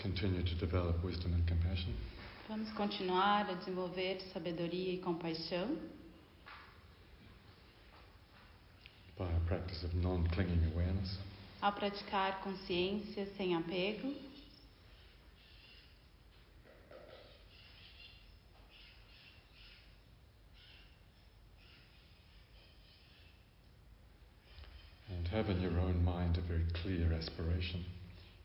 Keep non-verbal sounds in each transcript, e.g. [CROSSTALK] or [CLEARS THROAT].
continue to develop wisdom and compassion. Vamos continuar a desenvolver sabedoria e compaixão by a practice of non-clinging awareness. ao praticar consciência sem apego. And have in your own mind a very clear aspiration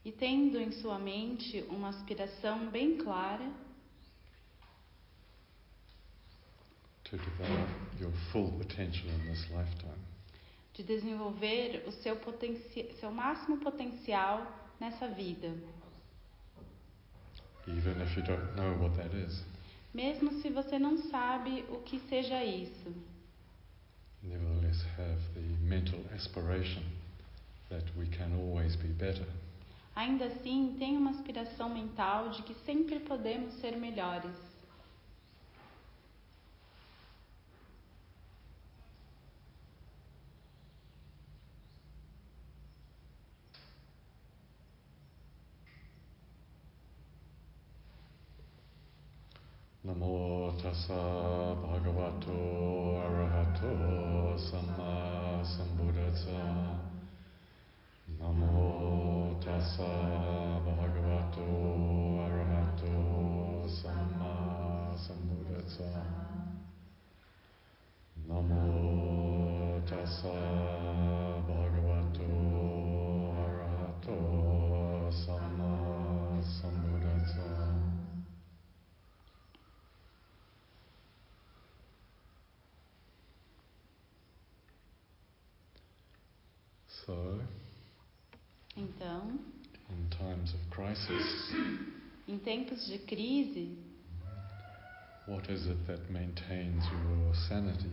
E tendo em sua mente uma aspiração bem clara to develop your full potential in this lifetime. de desenvolver o seu, seu máximo potencial nessa vida, Even if you don't know what that is, mesmo se você não sabe o que seja isso. nevertheless have the mental aspiration that we can always be better. Ainda assim, tenha uma aspiração mental de que sempre podemos ser melhores. Namo tassa bhagavato So, Então, in times of crisis, em tempos de crise, what is it that maintains your sanity?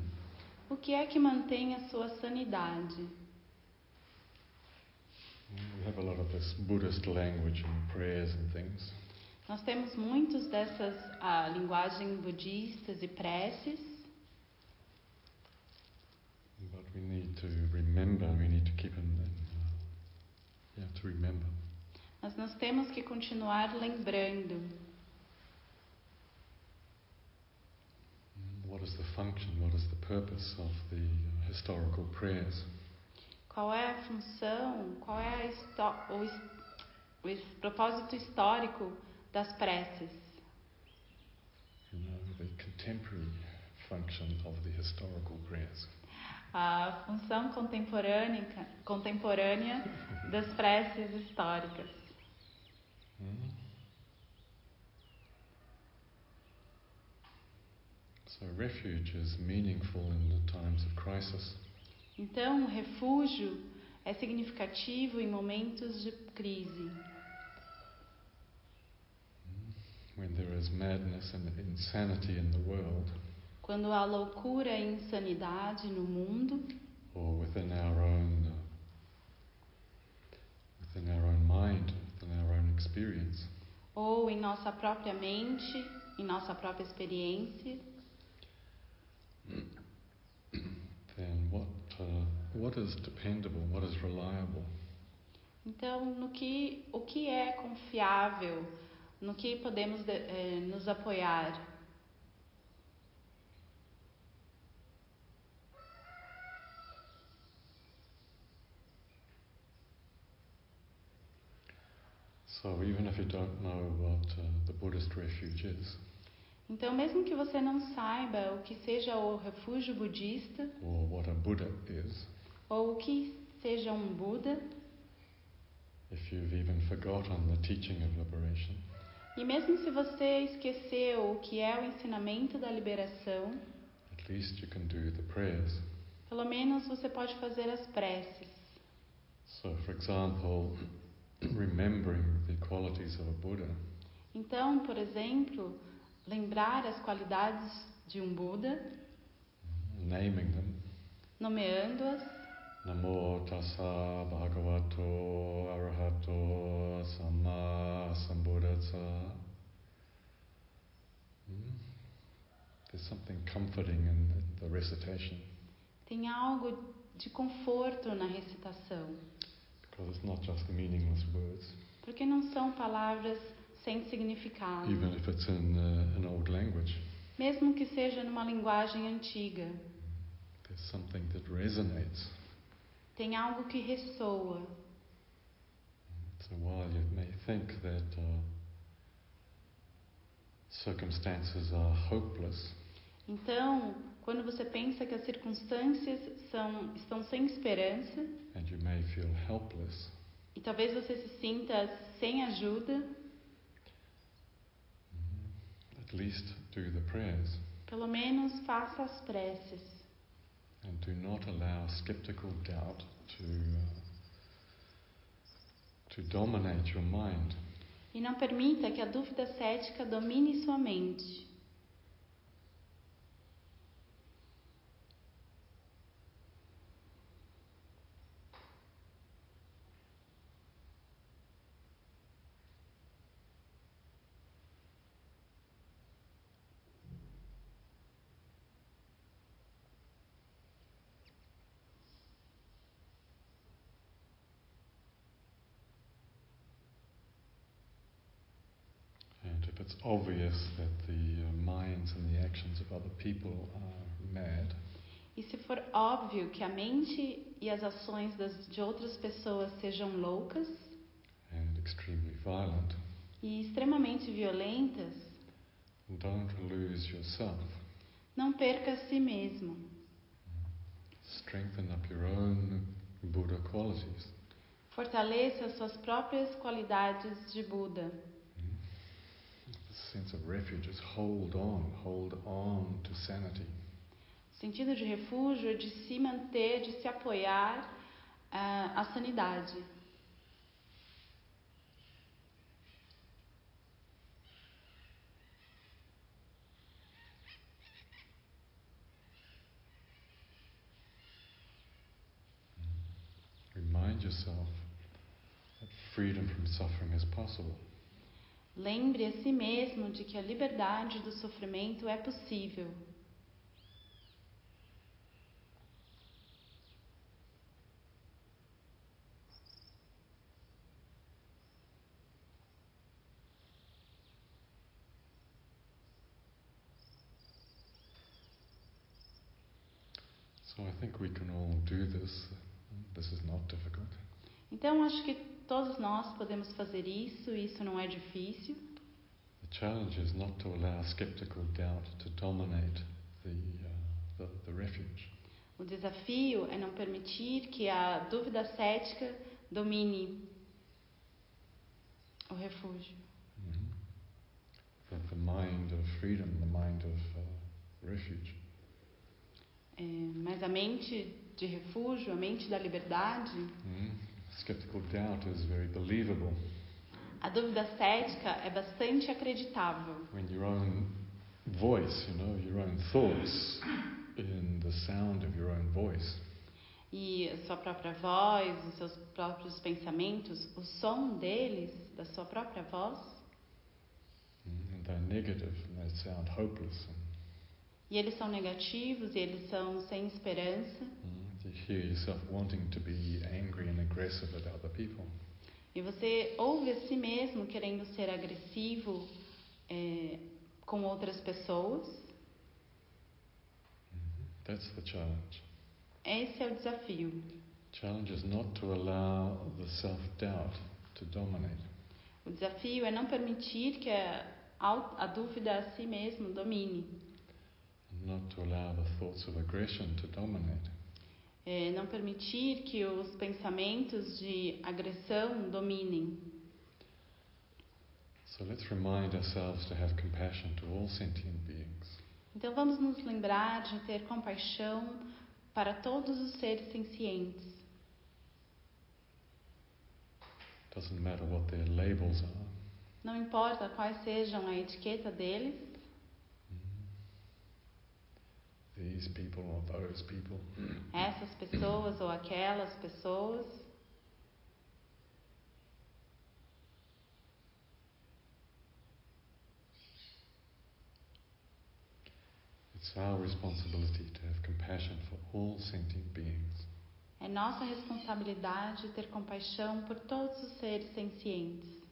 o que é que mantém a sua sanidade? We have a lot of this Buddhist language and prayers and things, Nós temos muitos dessas ah, linguagem budistas e preces, we need to remember, we need to keep in, in uh, yeah, to remember mas nós temos que continuar lembrando what is the function, what is the purpose of the historical prayers. qual é a função, qual é o, o propósito histórico das preces. You know, the contemporary function of the historical prayers. A função contemporânea, contemporânea das preces históricas. Hmm? So refuge is meaningful in the times of crisis. Então, o refúgio é significativo em momentos de crise, When there is madness and insanity in the world, quando há loucura e insanidade no mundo, or within our own, uh, within our own mind, within our own experience, ou em nossa própria mente, em nossa própria experiência, [CLEARS THROAT] then what uh, what is dependable? What is reliable? Então, no que, o que é confiável, no que podemos de- eh, nos apoiar? So even if you don't know what uh, the Buddhist refuge is, Então, mesmo que você não saiba o que seja o refúgio budista, or what a Buddha is, ou o que seja um Buda, if you've even forgotten the teaching of liberation, e mesmo se você esqueceu o que é o ensinamento da liberação, at least you can do the prayers. pelo menos você pode fazer as preces. So, for example, remembering the qualities of a Buddha Então, por exemplo, lembrar as qualidades de um Buda, naming them. nomeando-as, Namo tassa bhagavato arahato samma sambuddhassa. Hmm? There's something comforting in the recitation tem algo de conforto na recitação, Porque não são palavras sem significado. even if it's in uh, an old language. Mesmo que seja numa linguagem antiga, There's something that resonates. tem algo que ressoa. So while you may think that uh, circumstances are hopeless, Então, quando você pensa que as circunstâncias são, estão sem esperança, and you may feel helpless, e talvez você se sinta sem ajuda, at least do the prayers pelo menos faça as preces. and do not allow skeptical doubt to uh, to dominate your mind. E não permita que a dúvida cética domine sua mente. And if it's obvious that the uh, minds and the actions of other people are mad, E se for óbvio que a mente e as ações das, de outras pessoas sejam loucas and extremely violent, e extremamente violentas, don't lose yourself. não perca a si mesmo. Strengthen up your own Buddha qualities. Fortaleça as suas próprias qualidades de Buda. Sense of refuge is hold on, hold on to sanity. Sentido de refúgio é de se manter, de se apoiar ah, à sanidade. Remind yourself that freedom from suffering is possible. Lembre a si mesmo de que a liberdade do sofrimento é possível. So I think we can all do this. This is not difficult. Então acho que todos nós podemos fazer isso, e isso não é difícil. The challenge is not to allow skeptical doubt to dominate the, uh, the, the refuge. O desafio é não permitir que a dúvida cética domine o refúgio. Mhm. The, the mind of freedom, the mind of uh, refuge. É, mas a mente de refúgio, a mente da liberdade, Mhm. Skeptical doubt is very believable a dúvida cética é bastante acreditável. when your own voice, you know, your own thoughts, in the sound of your own voice, E a sua própria voz, os seus próprios pensamentos, o som deles, da sua própria voz, Mhm. and they're negative and they sound hopeless. E eles são negativos e eles são sem esperança, mhm, You hear yourself wanting to be angry and aggressive at other people. e você ouve a si mesmo querendo ser agressivo é, com outras pessoas. Mhm. That's the challenge. Esse é o desafio. Challenge is not to allow the self-doubt to dominate. O desafio é não permitir que a, a dúvida a si mesmo domine. not to allow the thoughts of aggression to dominate. É não permitir que os pensamentos de agressão dominem. So let's remind ourselves to have compassion to all sentient beings. Então vamos nos lembrar de ter compaixão para todos os seres sencientes. Doesn't matter what their labels are. Não importa quais sejam a etiqueta deles, These people or those people. essas pessoas ou aquelas pessoas. It's our responsibility to have compassion for all sentient beings. É nossa responsabilidade ter compaixão por todos os seres sencientes.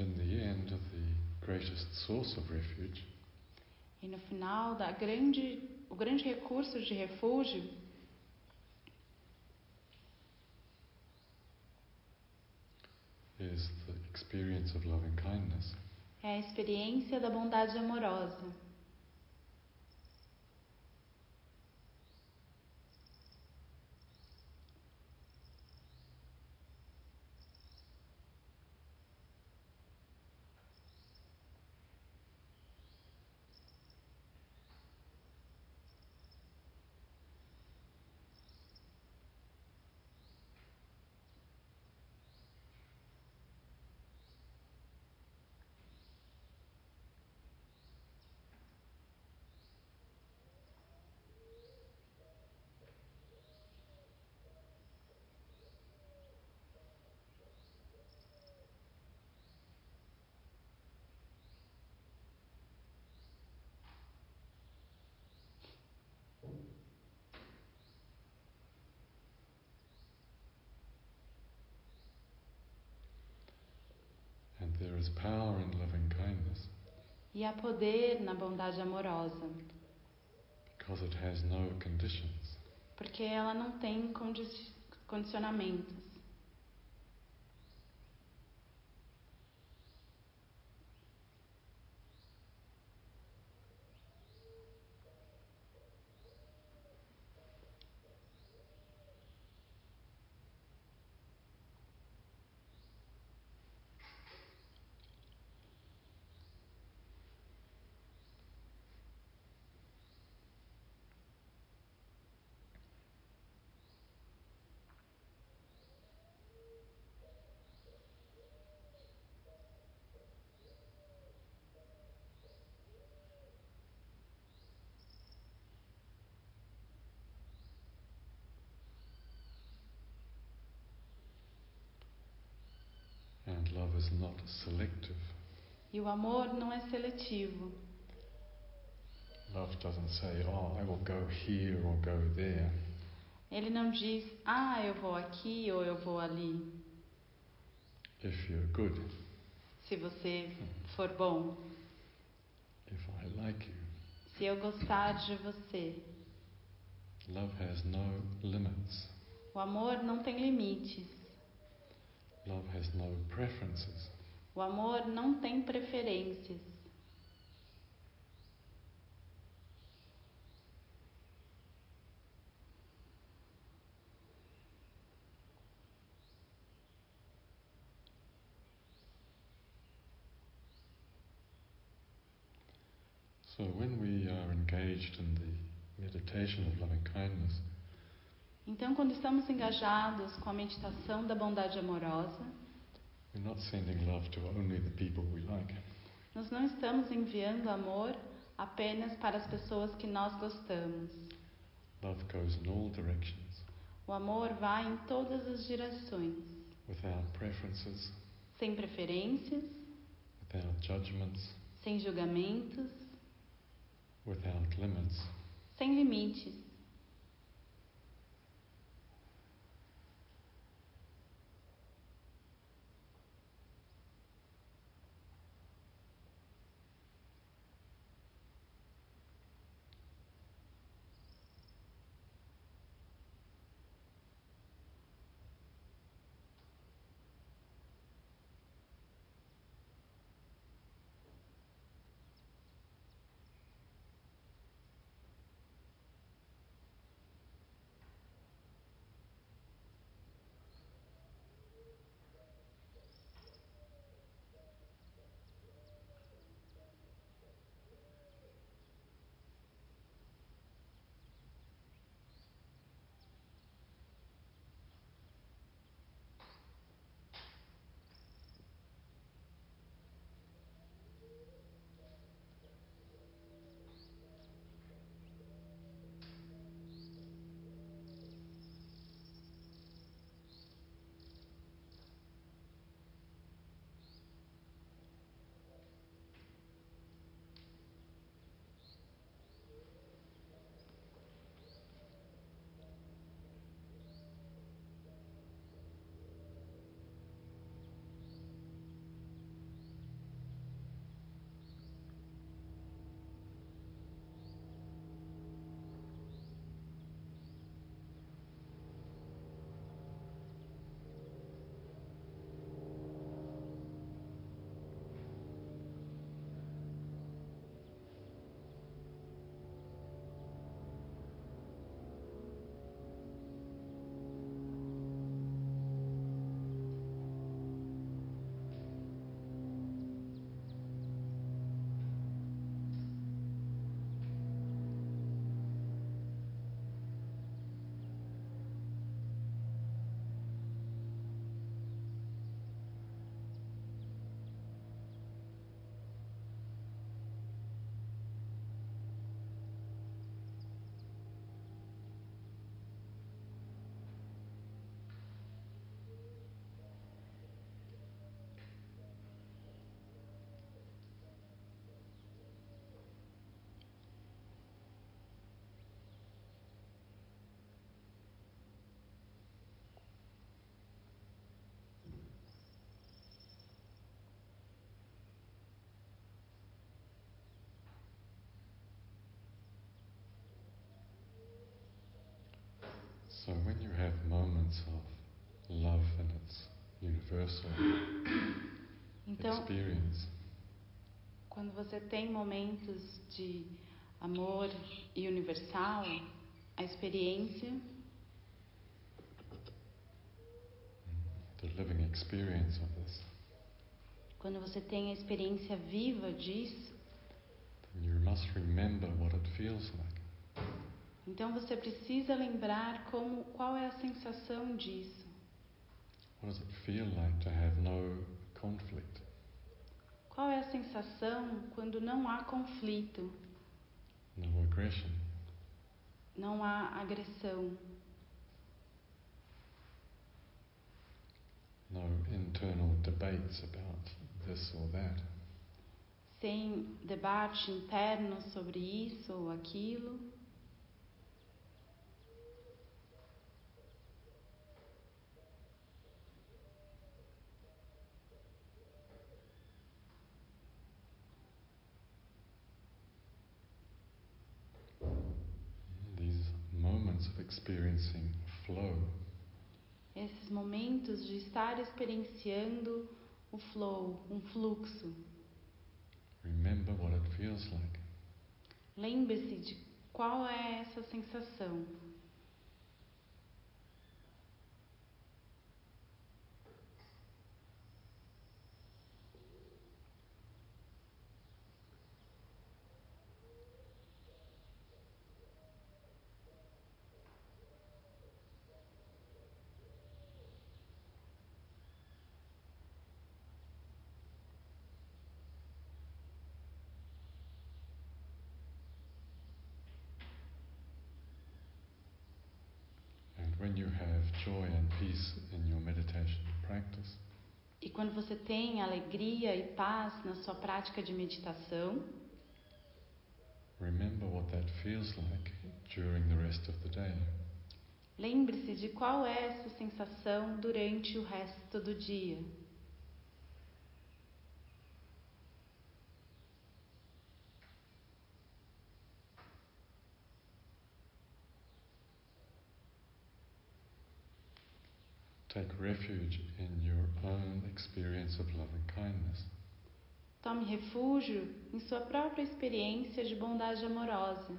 in the end, the greatest source of refuge E no final, da grande, o grande recurso de refúgio is the experience of loving kindness. é a experiência da bondade amorosa. And there is power in loving kindness E há poder na bondade amorosa, because it has no conditions. porque ela não tem condi- condicionamentos. And love is not selective. E o amor não é seletivo. Love doesn't say, oh, I will go here or go there. Ele não diz, ah, eu vou aqui ou eu vou ali. If you're good, Se você for bom, if I like you. se eu gostar de você. Love has no limits. O amor não tem limites. Love has no preferences. O amor não tem preferências. So when we are engaged in the meditation of loving kindness, Então, quando estamos engajados com a meditação da bondade amorosa, like. nós não estamos enviando amor apenas para as pessoas que nós gostamos. Love goes in all directions, O amor vai em todas as direções, without preferences, sem preferências, without judgments, sem julgamentos, without limits. sem limites. So when you have moments of love and its universal Então, experience, quando você tem momentos de amor e universal, a experiência, the living experience of this, quando você tem a experiência viva disso, you must remember what it feels like. Então você precisa lembrar como qual é a sensação disso. What does it feel like to have no conflict? Qual é a sensação quando não há conflito, no aggression, não há agressão, no internal debates about this or that. sem debate interno sobre isso ou aquilo? These moments of experiencing flow Esses momentos de estar experienciando o flow, um fluxo. Remember what it feels like. Lembre-se de qual é essa sensação. And when you have joy and peace in your meditation practice, E quando você tem alegria e paz na sua prática de meditação, remember what that feels like during the rest of the day. lembre-se de qual é essa sensação durante o resto do dia. Take refuge in your own experience of kindness. Tome refúgio em sua própria experiência de bondade amorosa.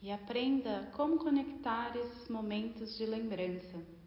E aprenda como conectar esses momentos de lembrança.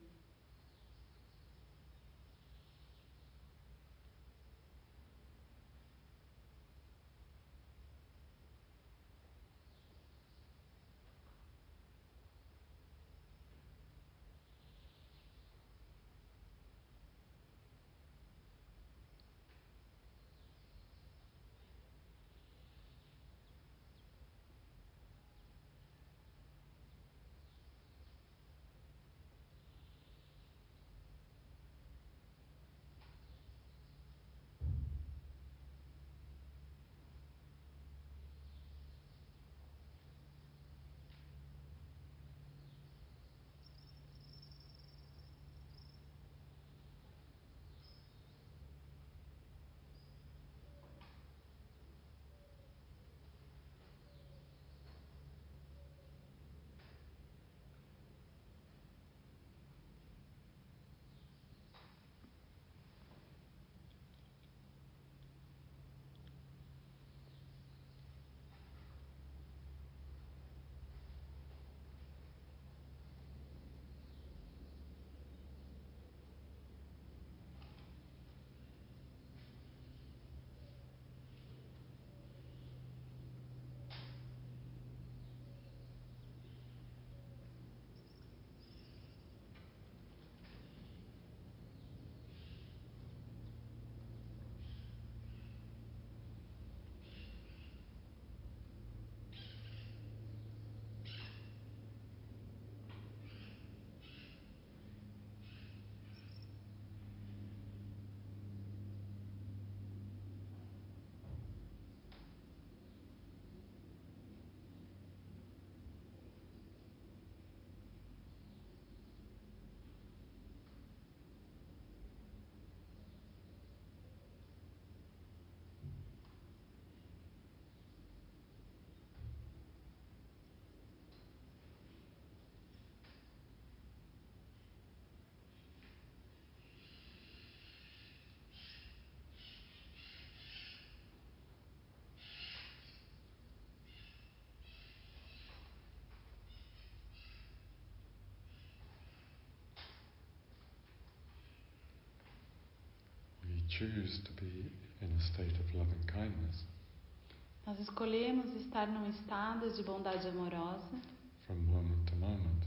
Nós escolhemos estar num estado de bondade amorosa from moment to moment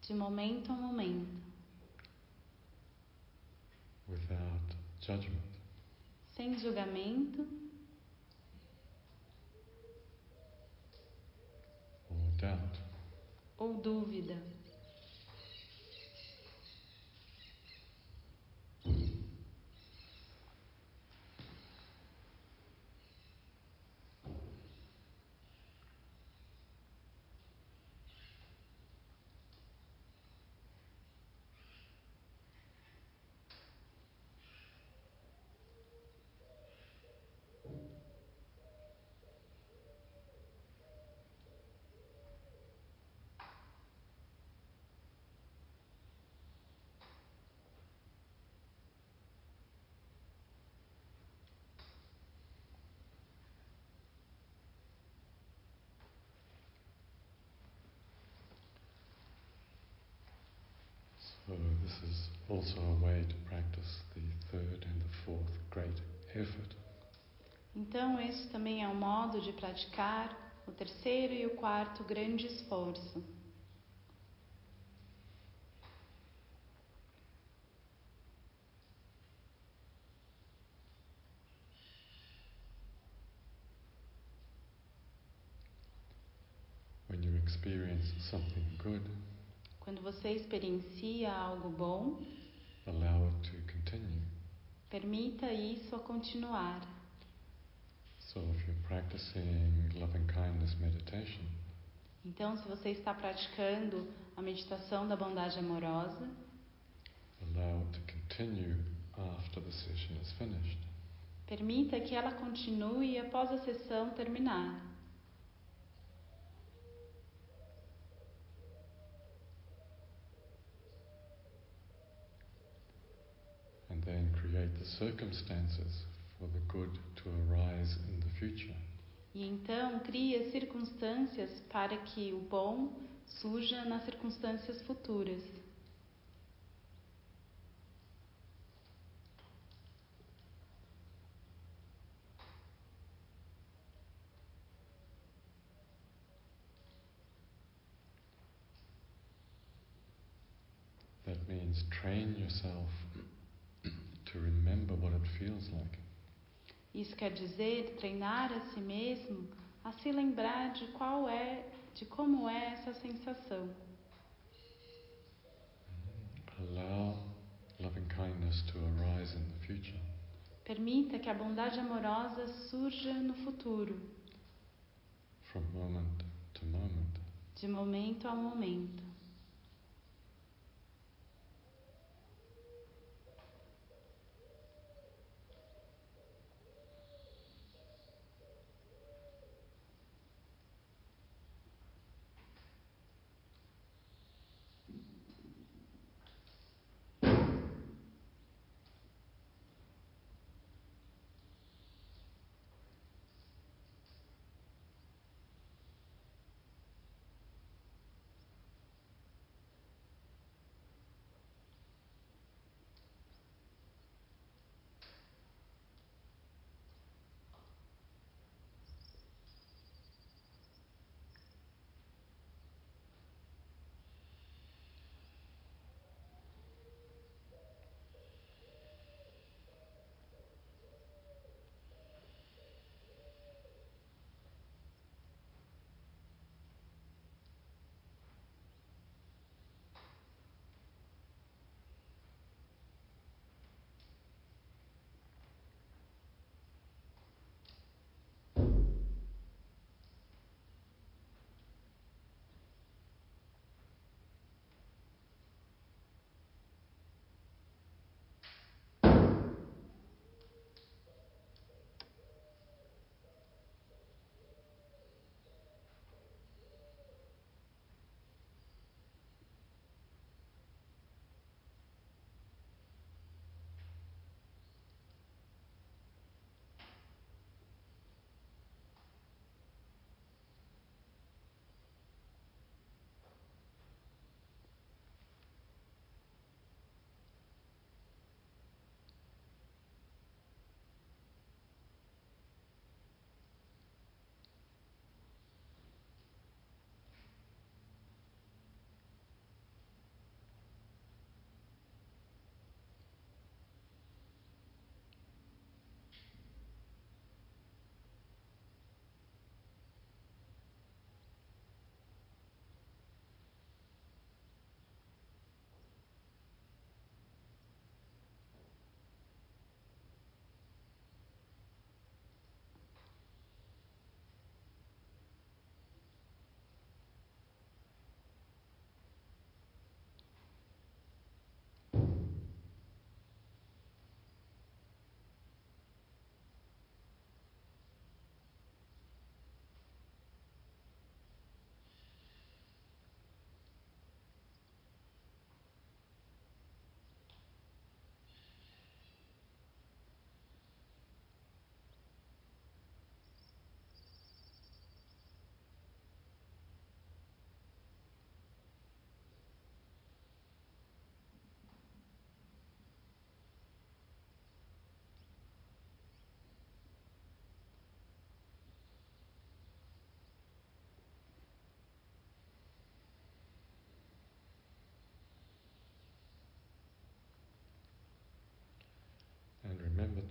de momento a momento, without judgment. sem julgamento or doubt. ou dúvida. So this is also a way to practice the third and the fourth great effort. Então, este também é um modo de praticar o terceiro e o quarto grande esforço. When you experience something good, Quando você experiencia algo bom, allow it to continue. permita isso a continuar. So if you're practicing loving kindness meditation, Então, se você está praticando a meditação da bondade amorosa, allow it to continue after the session is finished. permita que ela continue após a sessão terminar. Create the circumstances for the good to arise in the future. E então cria circunstâncias para que o bom surja nas circunstâncias futuras. That means train yourself to remember what it feels like. Isso quer dizer treinar a si mesmo a se lembrar de qual é, de como é essa sensação. Allow loving kindness to arise in the future. Permita que a bondade amorosa surja no futuro, from moment to moment. de momento a momento.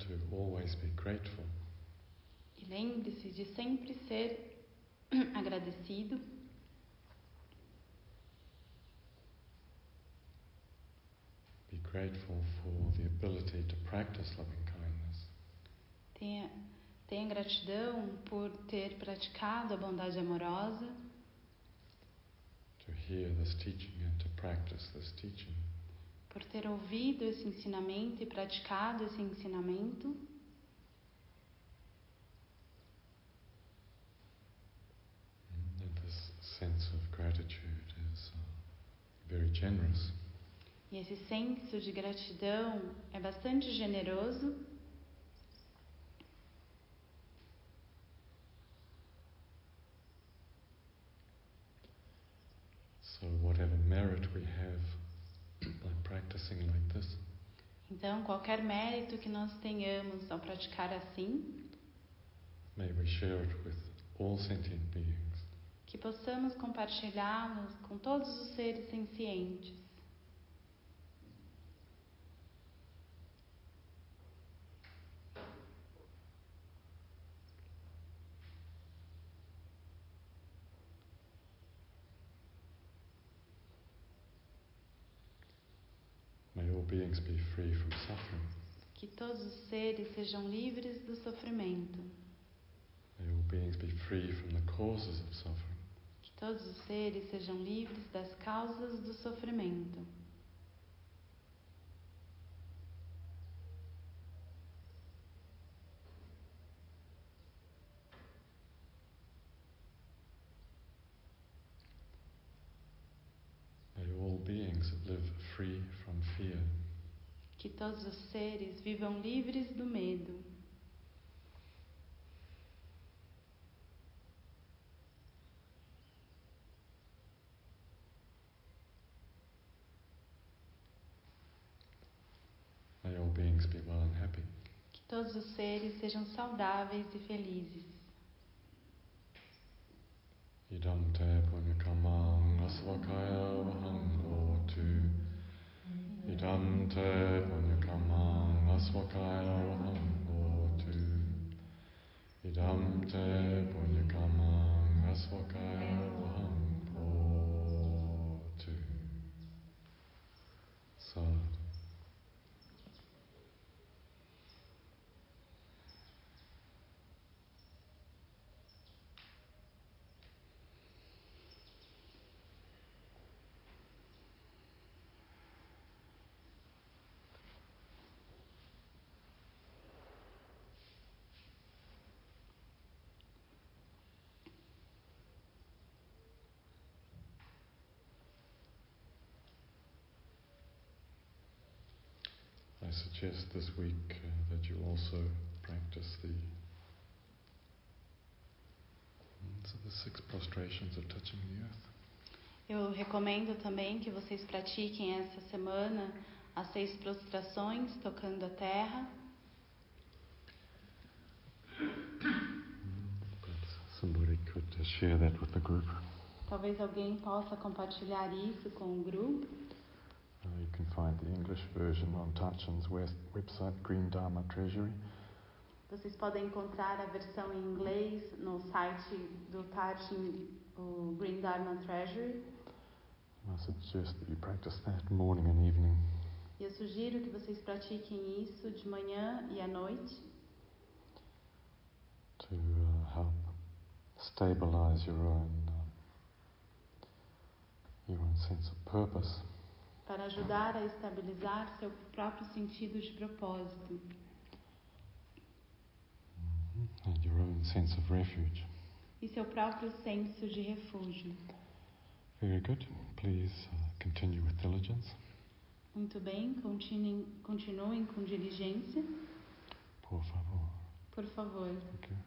To always be grateful. E lembre-se de sempre ser [CLEARS THROAT] agradecido. Be grateful for the ability to practice loving kindness. Tenha, tenha gratidão por ter praticado a bondade amorosa, to hear this teaching and to practice this teaching. Por ter ouvido esse ensinamento e praticado esse ensinamento. And this sense of gratitude is uh, very generous. E esse senso de gratidão é bastante generoso. So, whatever merit we have practicing like this, Então, qualquer mérito que nós tenhamos ao praticar assim, may we share it with all sentient beings. que possamos compartilhá-los com todos os seres sencientes. May all beings be free from suffering. Que todos os seres sejam livres do sofrimento. May all beings be free from the causes of suffering. Que todos os seres sejam livres das causas do sofrimento. May all beings live free from fear. Que todos os seres vivam livres do medo. May all beings be well and happy. Que todos os seres sejam saudáveis e felizes. Idam te punyakamang asvakaya vahang hotu. Idam te punyakamang asvakaya vahang hotu. Idam te punyakamang asvakaya vahang hotu. Sat. Suggest this week uh, that you also practice the mm, so the six prostrations of touching the earth. Eu recomendo também que vocês pratiquem essa semana as seis prostrações tocando a terra. Perhaps somebody could share that with the group. Talvez alguém possa compartilhar isso com o grupo. You can find the English version on Tachan's west website, Green Dharma Treasury. Vocês podem encontrar a versão em inglês no site do Tachin, o Green Dharma Treasury. And I suggest that you practice that morning and evening. Eu sugiro que vocês pratiquem isso de manhã e à noite to uh, help stabilize your own uh, your own sense of purpose. Para ajudar a estabilizar seu próprio sentido de propósito and your own sense of refuge. e seu próprio senso de refúgio. Very good. Please uh, continue with diligence. Muito bem, continuem, continuem com diligência, Por favor. por favor. You.